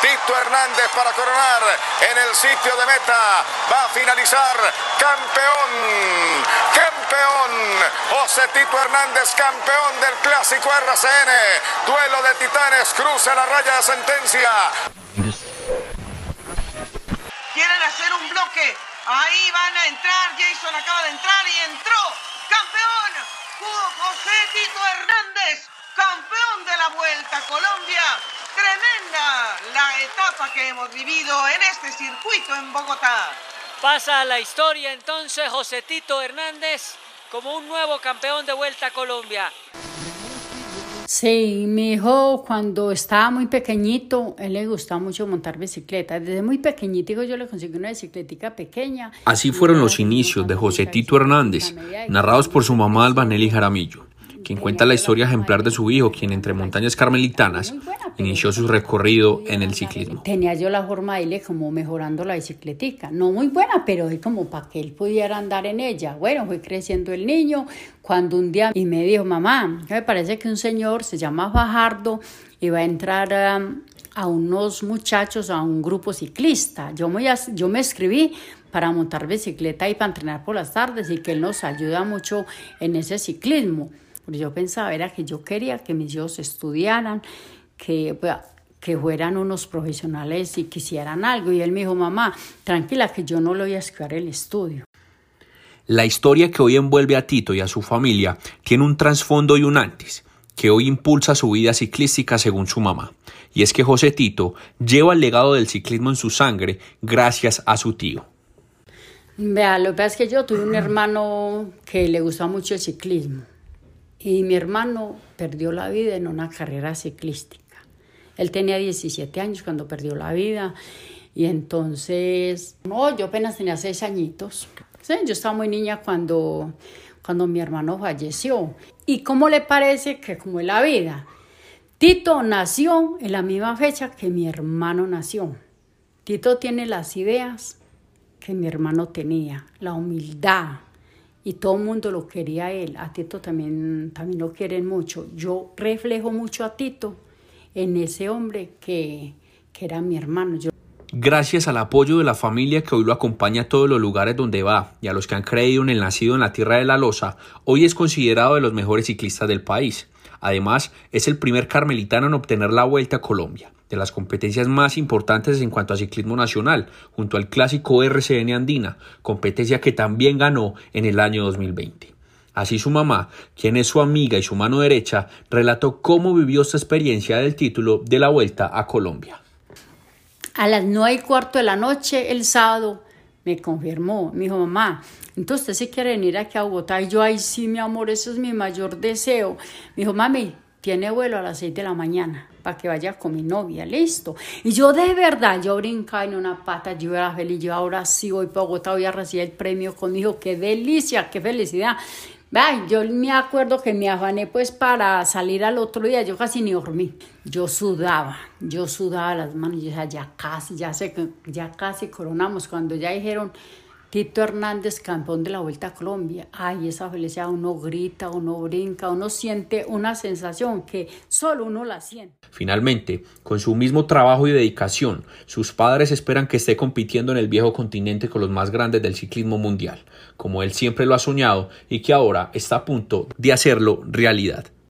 Tito Hernández para coronar en el sitio de meta. Va a finalizar campeón. Campeón. José Tito Hernández, campeón del clásico RCN. Duelo de titanes. Cruza la raya de sentencia. Quieren hacer un bloque. Ahí van a entrar. Jason acaba de entrar y entró. ¡Campeón! José Tito Hernández, campeón de la Vuelta Colombia. La etapa que hemos vivido en este circuito en Bogotá. Pasa a la historia entonces José Tito Hernández como un nuevo campeón de Vuelta a Colombia. Sí, mi hijo cuando estaba muy pequeñito, él le gustaba mucho montar bicicleta. Desde muy pequeñito yo le conseguí una bicicletica pequeña. Así fueron los inicios de José Tito Hernández, narrados por su mamá Albanelli Jaramillo quien cuenta la historia ejemplar de su hijo, quien entre montañas carmelitanas inició su recorrido en el ciclismo. Tenía yo la forma de irle como mejorando la bicicletica, no muy buena, pero es como para que él pudiera andar en ella. Bueno, fue creciendo el niño, cuando un día y me dijo, mamá, me parece que un señor se llama Fajardo y va a entrar um, a unos muchachos, a un grupo ciclista. Yo me, yo me escribí para montar bicicleta y para entrenar por las tardes y que él nos ayuda mucho en ese ciclismo. Porque yo pensaba, era que yo quería que mis hijos estudiaran, que, pues, que fueran unos profesionales y quisieran algo. Y él me dijo, mamá, tranquila que yo no le voy a escribir el estudio. La historia que hoy envuelve a Tito y a su familia tiene un trasfondo y un antes, que hoy impulsa su vida ciclística según su mamá. Y es que José Tito lleva el legado del ciclismo en su sangre gracias a su tío. Vea, lo que pasa es que yo tuve un hermano que le gustaba mucho el ciclismo y mi hermano perdió la vida en una carrera ciclística. Él tenía 17 años cuando perdió la vida y entonces, no, yo apenas tenía 6 añitos. yo estaba muy niña cuando, cuando mi hermano falleció. ¿Y cómo le parece que como es la vida? Tito nació en la misma fecha que mi hermano nació. Tito tiene las ideas que mi hermano tenía, la humildad, y todo el mundo lo quería a él. A Tito también, también lo quieren mucho. Yo reflejo mucho a Tito en ese hombre que, que era mi hermano. Gracias al apoyo de la familia que hoy lo acompaña a todos los lugares donde va y a los que han creído en el nacido en la tierra de la Loza, hoy es considerado de los mejores ciclistas del país. Además, es el primer carmelitano en obtener la Vuelta a Colombia de las competencias más importantes en cuanto a ciclismo nacional, junto al clásico RCN Andina, competencia que también ganó en el año 2020. Así su mamá, quien es su amiga y su mano derecha, relató cómo vivió esta experiencia del título de la Vuelta a Colombia. A las nueve y cuarto de la noche, el sábado, me confirmó, mi dijo, mamá, entonces usted sí quiere venir aquí a Bogotá. Y yo, ay, sí, mi amor, eso es mi mayor deseo. Me dijo, mami, tiene vuelo a las seis de la mañana para que vaya con mi novia, listo. Y yo de verdad, yo brincaba en una pata, yo era feliz, yo ahora sí voy para Bogotá, voy a recibir el premio conmigo, qué delicia, qué felicidad. Ay, yo me acuerdo que me afané pues para salir al otro día, yo casi ni dormí. Yo sudaba, yo sudaba las manos, ya casi, ya que ya casi coronamos. Cuando ya dijeron, Tito Hernández, campeón de la Vuelta a Colombia. Ay, esa felicidad, uno grita, uno brinca, uno siente una sensación que solo uno la siente. Finalmente, con su mismo trabajo y dedicación, sus padres esperan que esté compitiendo en el viejo continente con los más grandes del ciclismo mundial, como él siempre lo ha soñado y que ahora está a punto de hacerlo realidad.